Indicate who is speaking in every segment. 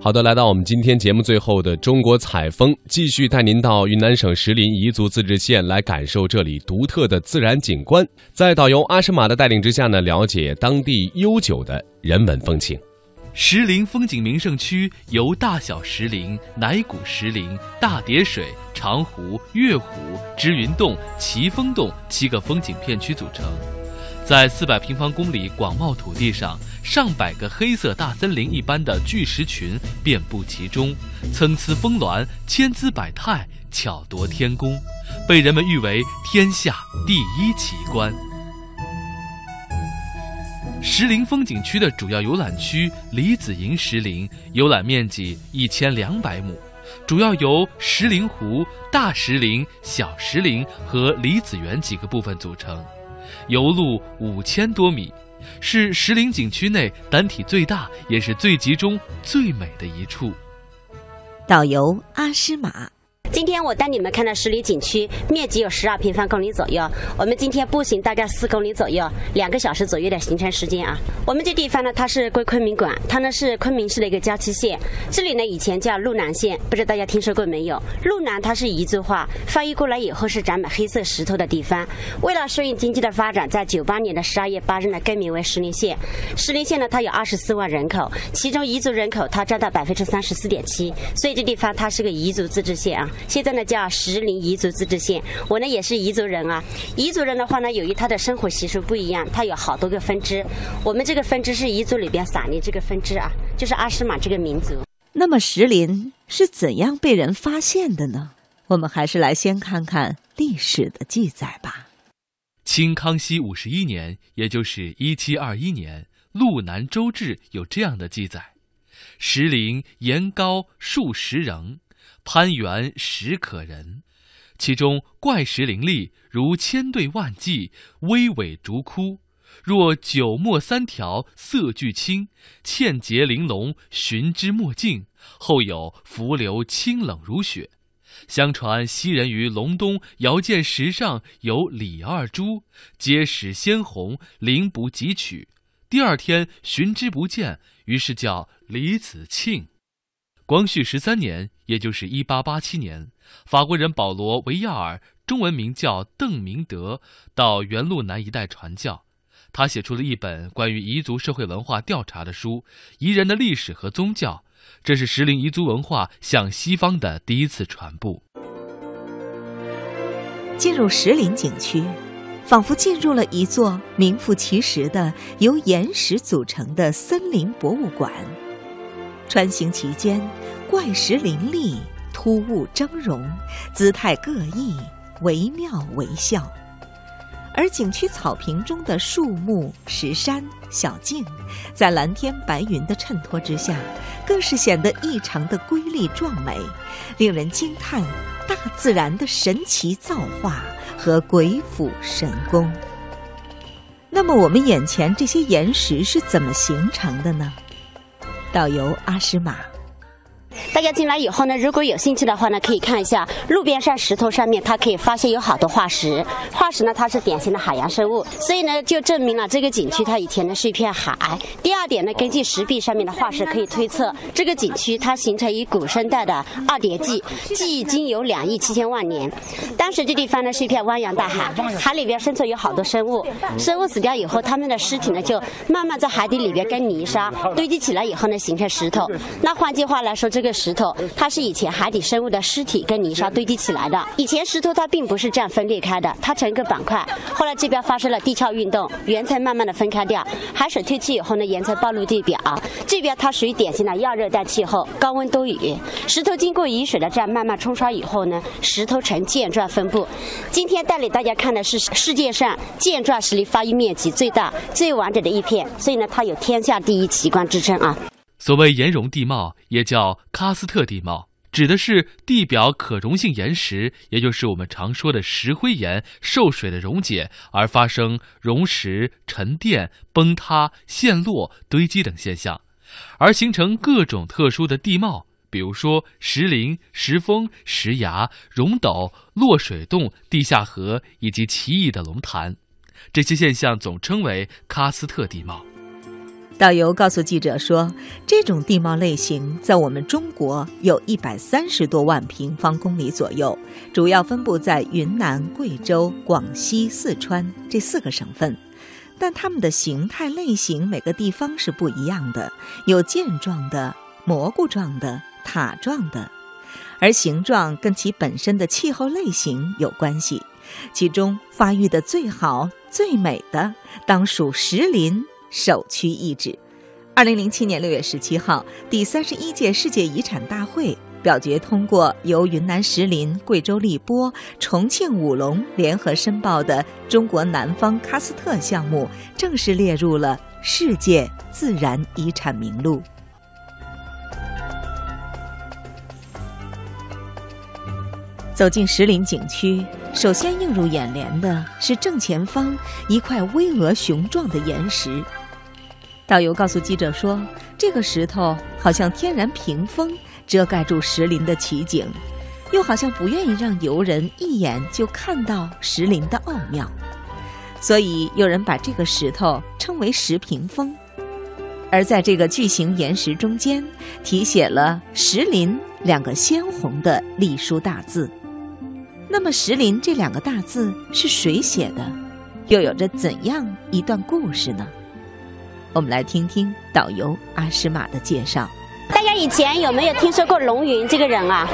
Speaker 1: 好的，来到我们今天节目最后的中国采风，继续带您到云南省石林彝族自治县来感受这里独特的自然景观，在导游阿诗玛的带领之下呢，了解当地悠久的人文风情。
Speaker 2: 石林风景名胜区由大小石林、乃古石林、大叠水、长湖、月湖、支云洞、奇峰洞七个风景片区组成，在四百平方公里广袤土地上。上百个黑色大森林一般的巨石群遍布其中，参差峰峦，千姿百态，巧夺天工，被人们誉为天下第一奇观。石林风景区的主要游览区李子营石林，游览面积一千两百亩，主要由石林湖、大石林、小石林和李子园几个部分组成，游路五千多米。是石林景区内单体最大，也是最集中、最美的一处。
Speaker 3: 导游阿诗玛。
Speaker 4: 今天我带你们看到十里景区，面积有十二平方公里左右。我们今天步行大概四公里左右，两个小时左右的行程时间啊。我们这地方呢，它是归昆明管，它呢是昆明市的一个郊区县。这里呢以前叫路南县，不知道大家听说过没有？路南它是彝族话，翻译过来以后是长满黑色石头的地方。为了顺应经济的发展，在九八年的十二月八日呢，更名为石林县。石林县呢，它有二十四万人口，其中彝族人口它占到百分之三十四点七，所以这地方它是个彝族自治县啊。现在呢叫石林彝族自治县，我呢也是彝族人啊。彝族人的话呢，由于他的生活习俗不一样，他有好多个分支。我们这个分支是彝族里边撒尼这个分支啊，就是阿诗玛这个民族。
Speaker 3: 那么石林是怎样被人发现的呢？我们还是来先看看历史的记载吧。
Speaker 2: 清康熙五十一年，也就是一七二一年，《路南州志》有这样的记载：石林岩高数十人。攀援实可人，其中怪石林立，如千对万骑，巍巍竹窟，若九墨三条，色俱青，嵌结玲珑，寻之莫尽。后有浮流清冷如雪。相传昔人于隆冬遥见石上有李二珠，皆始鲜红，灵不及取。第二天寻之不见，于是叫李子庆。光绪十三年，也就是一八八七年，法国人保罗·维亚尔（中文名叫邓明德）到原路南一带传教，他写出了一本关于彝族社会文化调查的书《彝人的历史和宗教》，这是石林彝族文化向西方的第一次传播。
Speaker 3: 进入石林景区，仿佛进入了一座名副其实的由岩石组成的森林博物馆。穿行其间，怪石林立，突兀峥嵘，姿态各异，惟妙惟肖。而景区草坪中的树木、石山、小径，在蓝天白云的衬托之下，更是显得异常的瑰丽壮美，令人惊叹大自然的神奇造化和鬼斧神工。那么，我们眼前这些岩石是怎么形成的呢？导游阿诗玛。
Speaker 4: 大家进来以后呢，如果有兴趣的话呢，可以看一下路边上石头上面，它可以发现有好多化石。化石呢，它是典型的海洋生物，所以呢，就证明了这个景区它以前呢是一片海。第二点呢，根据石壁上面的化石可以推测，这个景区它形成于古生代的二叠纪，纪经有两亿七千万年。当时这地方呢是一片汪洋大海，海里边生存有好多生物，生物死掉以后，它们的尸体呢就慢慢在海底里边跟泥沙堆积起来以后呢，形成石头。那换句话来说，这个石头它是以前海底生物的尸体跟泥沙堆积起来的。以前石头它并不是这样分裂开的，它成一个板块。后来这边发生了地壳运动，岩层慢慢的分开掉，海水退去以后呢，岩层暴露地表。这边它属于典型的亚热带气候，高温多雨。石头经过雨水的这样慢慢冲刷以后呢，石头呈箭状分布。今天带领大家看的是世界上箭状石林发育面积最大、最完整的一片，所以呢，它有天下第一奇观之称啊。
Speaker 2: 所谓岩溶地貌，也叫喀斯特地貌，指的是地表可溶性岩石，也就是我们常说的石灰岩受水的溶解而发生溶蚀、沉淀、崩塌、陷落、堆积等现象，而形成各种特殊的地貌，比如说石林、石峰、石崖、溶斗、落水洞、地下河以及奇异的龙潭，这些现象总称为喀斯特地貌。
Speaker 3: 导游告诉记者说，这种地貌类型在我们中国有一百三十多万平方公里左右，主要分布在云南、贵州、广西、四川这四个省份。但它们的形态类型每个地方是不一样的，有箭状的、蘑菇状的、塔状的，而形状跟其本身的气候类型有关系。其中发育的最好、最美的，当属石林。首屈一指。二零零七年六月十七号，第三十一届世界遗产大会表决通过，由云南石林、贵州荔波、重庆武隆联合申报的中国南方喀斯特项目，正式列入了世界自然遗产名录。走进石林景区，首先映入眼帘的是正前方一块巍峨雄壮的岩石。导游告诉记者说：“这个石头好像天然屏风，遮盖住石林的奇景，又好像不愿意让游人一眼就看到石林的奥妙，所以有人把这个石头称为石屏风。而在这个巨型岩石中间，题写了‘石林’两个鲜红的隶书大字。那么‘石林’这两个大字是谁写的？又有着怎样一段故事呢？”我们来听听导游阿诗玛的介绍。
Speaker 4: 大家以前有没有听说过龙云这个人啊？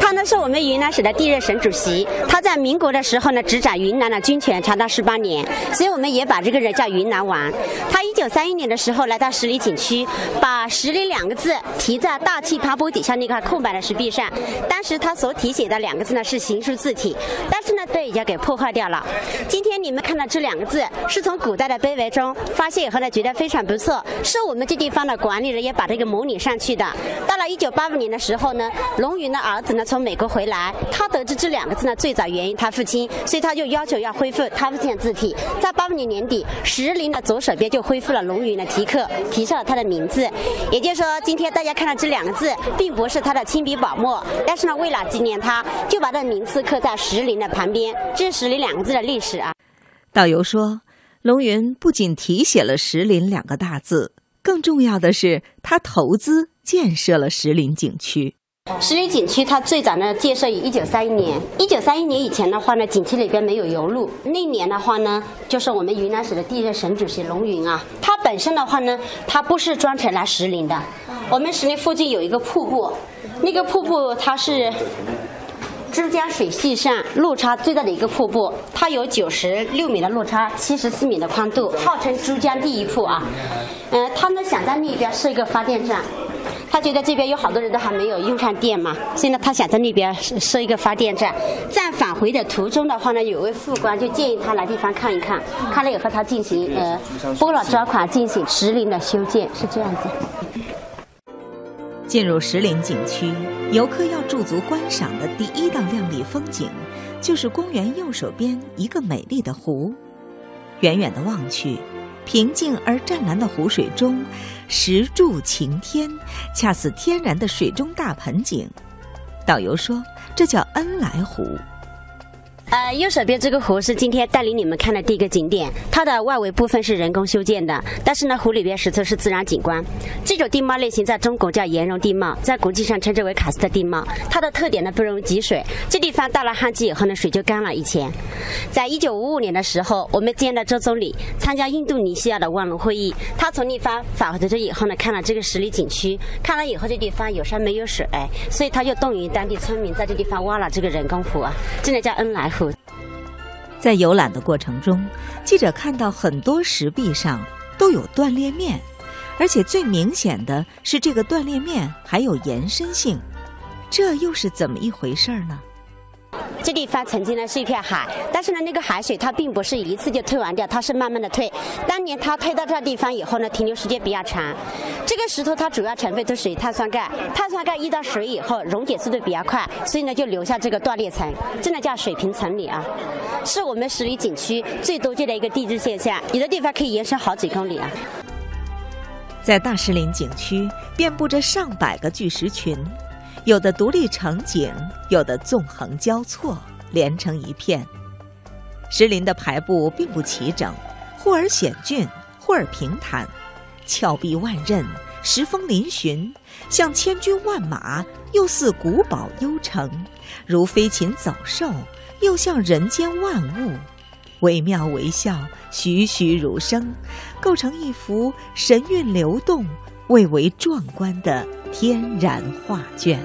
Speaker 4: 他呢是我们云南省的第一任省主席。他在民国的时候呢，执掌云南的军权长达十八年，所以我们也把这个人叫云南王。他一九三一年的时候来到十里景区，把“十里”两个字题在大气爬坡底下那块空白的石壁上。当时他所题写的两个字呢是行书字体，但是呢被已经给破坏掉了。今天你们看到这两个字，是从古代的碑文中发现以后呢，觉得非常不错，是我们这地方的管理人员把这个模拟上去的。到了一九八五年的时候呢，龙云的儿子呢从美国回来，他得知这两个字呢最早源于他父亲，所以他就要求要恢复他父亲的字体。在八五年年底，石林的左手边就恢复了龙云的题刻，提上了他的名字。也就是说，今天大家看到这两个字，并不是他的亲笔宝墨，但是呢，为了纪念他，就把这名字刻在石林的旁边。这是石林两个字的历史啊。
Speaker 3: 导游说，龙云不仅题写了石林两个大字。更重要的是，他投资建设了石林景区。
Speaker 4: 石林景区它最早呢建设于一九三一年。一九三一年以前的话呢，景区里边没有油路。那年的话呢，就是我们云南省的第一任省主席龙云啊，他本身的话呢，他不是专程来石林的。我们石林附近有一个瀑布，那个瀑布它是。珠江水系上落差最大的一个瀑布，它有九十六米的落差，七十四米的宽度，号称珠江第一瀑啊。嗯，他呢想在那边设一个发电站，他觉得这边有好多人都还没有用上电嘛，所以呢他想在那边设一个发电站。在返回的途中的话呢，有位副官就建议他来地方看一看，看了以后他进行呃拨了专款进行石林的修建，是这样子。
Speaker 3: 进入石林景区，游客要驻足观赏的第一道亮丽风景，就是公园右手边一个美丽的湖。远远的望去，平静而湛蓝的湖水中，石柱擎天，恰似天然的水中大盆景。导游说，这叫恩来湖。
Speaker 4: 呃，右手边这个湖是今天带领你们看的第一个景点，它的外围部分是人工修建的，但是呢，湖里边实则是自然景观。这种地貌类型在中国叫岩溶地貌，在国际上称之为喀斯特地貌。它的特点呢，不容易积水。这地方到了旱季以后呢，水就干了。以前，在一九五五年的时候，我们见到周总理参加印度尼西亚的万隆会议，他从那方返回的这以后呢，看了这个十里景区，看了以后这地方有山没有水，所以他就动员当地村民在这地方挖了这个人工湖啊，这个叫恩来湖。
Speaker 3: 在游览的过程中，记者看到很多石壁上都有断裂面，而且最明显的是这个断裂面还有延伸性，这又是怎么一回事呢？
Speaker 4: 这地方曾经呢是一片海，但是呢那个海水它并不是一次就退完掉，它是慢慢的退。当年它退到这地方以后呢，停留时间比较长。这个石头它主要成分都是碳酸钙，碳酸钙遇到水以后溶解速度比较快，所以呢就留下这个断裂层，这呢叫水平层理啊，是我们十里景区最多见的一个地质现象，有的地方可以延伸好几公里啊。
Speaker 3: 在大石林景区，遍布着上百个巨石群。有的独立成景，有的纵横交错，连成一片。石林的排布并不齐整，忽而险峻，忽而平坦，峭壁万仞，石峰嶙峋，像千军万马，又似古堡幽城；如飞禽走兽，又像人间万物。惟妙惟肖，栩栩如生，构成一幅神韵流动、蔚为壮观的天然画卷。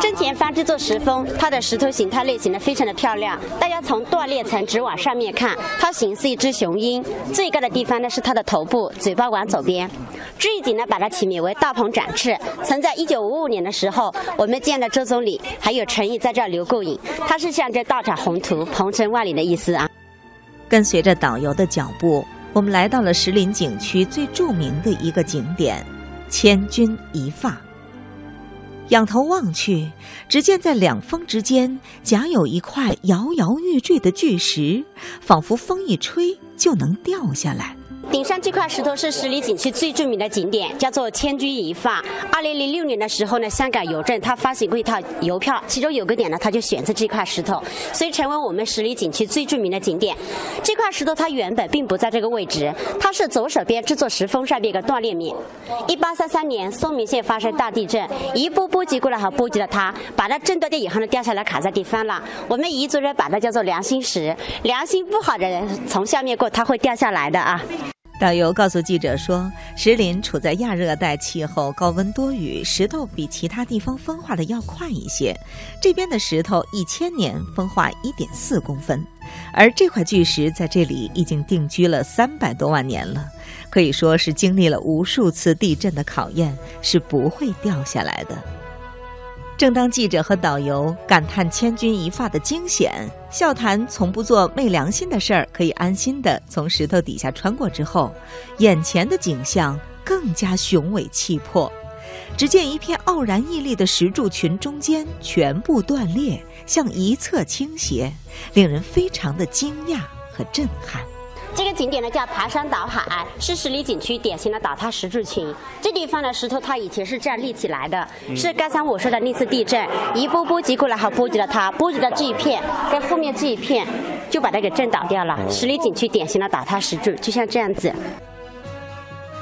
Speaker 4: 正前方这座石峰，它的石头形态类型呢非常的漂亮。大家从断裂层直往上面看，它形似一只雄鹰。最高的地方呢是它的头部，嘴巴往左边。这一景呢把它起名为大鹏展翅。曾在一九五五年的时候，我们见了周总理还有陈毅在这儿留过影，它是象征大展宏图、鹏程万里的意思啊。
Speaker 3: 跟随着导游的脚步，我们来到了石林景区最著名的一个景点——千钧一发。仰头望去，只见在两峰之间夹有一块摇摇欲坠的巨石，仿佛风一吹就能掉下来。
Speaker 4: 顶上这块石头是十里景区最著名的景点，叫做千钧一发。二零零六年的时候呢，香港邮政它发行过一套邮票，其中有个点呢，它就选择这块石头，所以成为我们十里景区最著名的景点。这块石头它原本并不在这个位置，它是左手边这座石峰上面一个断裂面。一八三三年，嵩明县发生大地震，一波波及过来，和波及了它，把它震断掉以后呢，掉下来卡在地方了。我们彝族人把它叫做良心石，良心不好的人从下面过，它会掉下来的啊。
Speaker 3: 导游告诉记者说，石林处在亚热带气候，高温多雨，石头比其他地方风化的要快一些。这边的石头一千年风化一点四公分，而这块巨石在这里已经定居了三百多万年了，可以说是经历了无数次地震的考验，是不会掉下来的。正当记者和导游感叹千钧一发的惊险，笑谈从不做昧良心的事儿，可以安心的从石头底下穿过之后，眼前的景象更加雄伟气魄。只见一片傲然屹立的石柱群中间全部断裂，向一侧倾斜，令人非常的惊讶和震撼。
Speaker 4: 这个景点呢叫爬山倒海，是十里景区典型的倒塌石柱群。这地方的石头它以前是这样立起来的，是刚才我说的那次地震一波波及过来，还波及了它，波及到这一片跟后面这一片，就把它给震倒掉了。十里景区典型的倒塌石柱，就像这样子。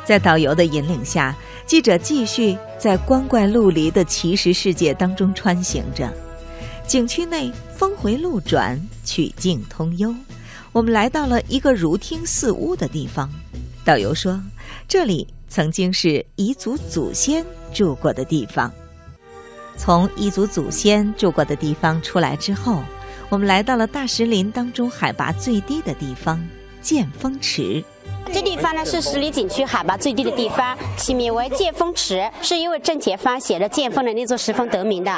Speaker 3: 在导游的引领下，记者继续在光怪陆离的奇石世界当中穿行着。景区内峰回路转，曲径通幽。我们来到了一个如听似屋的地方，导游说，这里曾经是彝族祖先住过的地方。从彝族祖先住过的地方出来之后，我们来到了大石林当中海拔最低的地方——剑峰池。
Speaker 4: 这地方呢是十里景区海拔最低的地方，起名为剑峰池，是因为正前方写着剑峰的那座石峰得名的。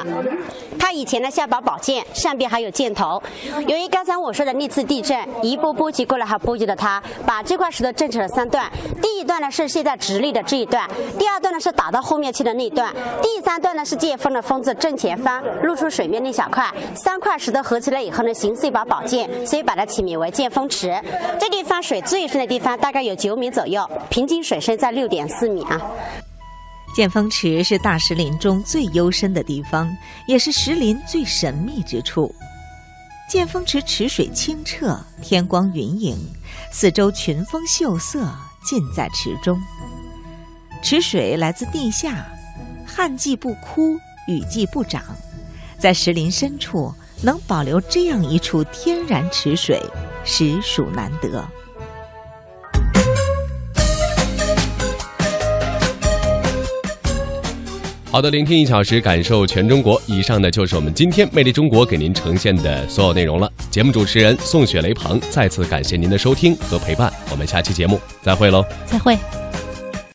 Speaker 4: 它以前呢像把宝剑，上边还有箭头。由于刚才我说的那次地震，一波波及过来，还波及了它，把这块石头震成了三段。第一段呢是现在直立的这一段，第二段呢是打到后面去的那段，第三段呢是剑峰的峰字正前方露出水面那小块。三块石头合起来以后呢，形似一把宝剑，所以把它起名为剑峰池。这地方水最深的地方大概。有九米左右，平均水深在六点四米啊。
Speaker 3: 剑峰池是大石林中最幽深的地方，也是石林最神秘之处。剑峰池池水清澈，天光云影，四周群峰秀色尽在池中。池水来自地下，旱季不枯，雨季不涨，在石林深处能保留这样一处天然池水，实属难得。
Speaker 1: 好的，聆听一小时，感受全中国。以上呢就是我们今天魅力中国给您呈现的所有内容了。节目主持人宋雪雷鹏再次感谢您的收听和陪伴，我们下期节目再会喽！
Speaker 5: 再会。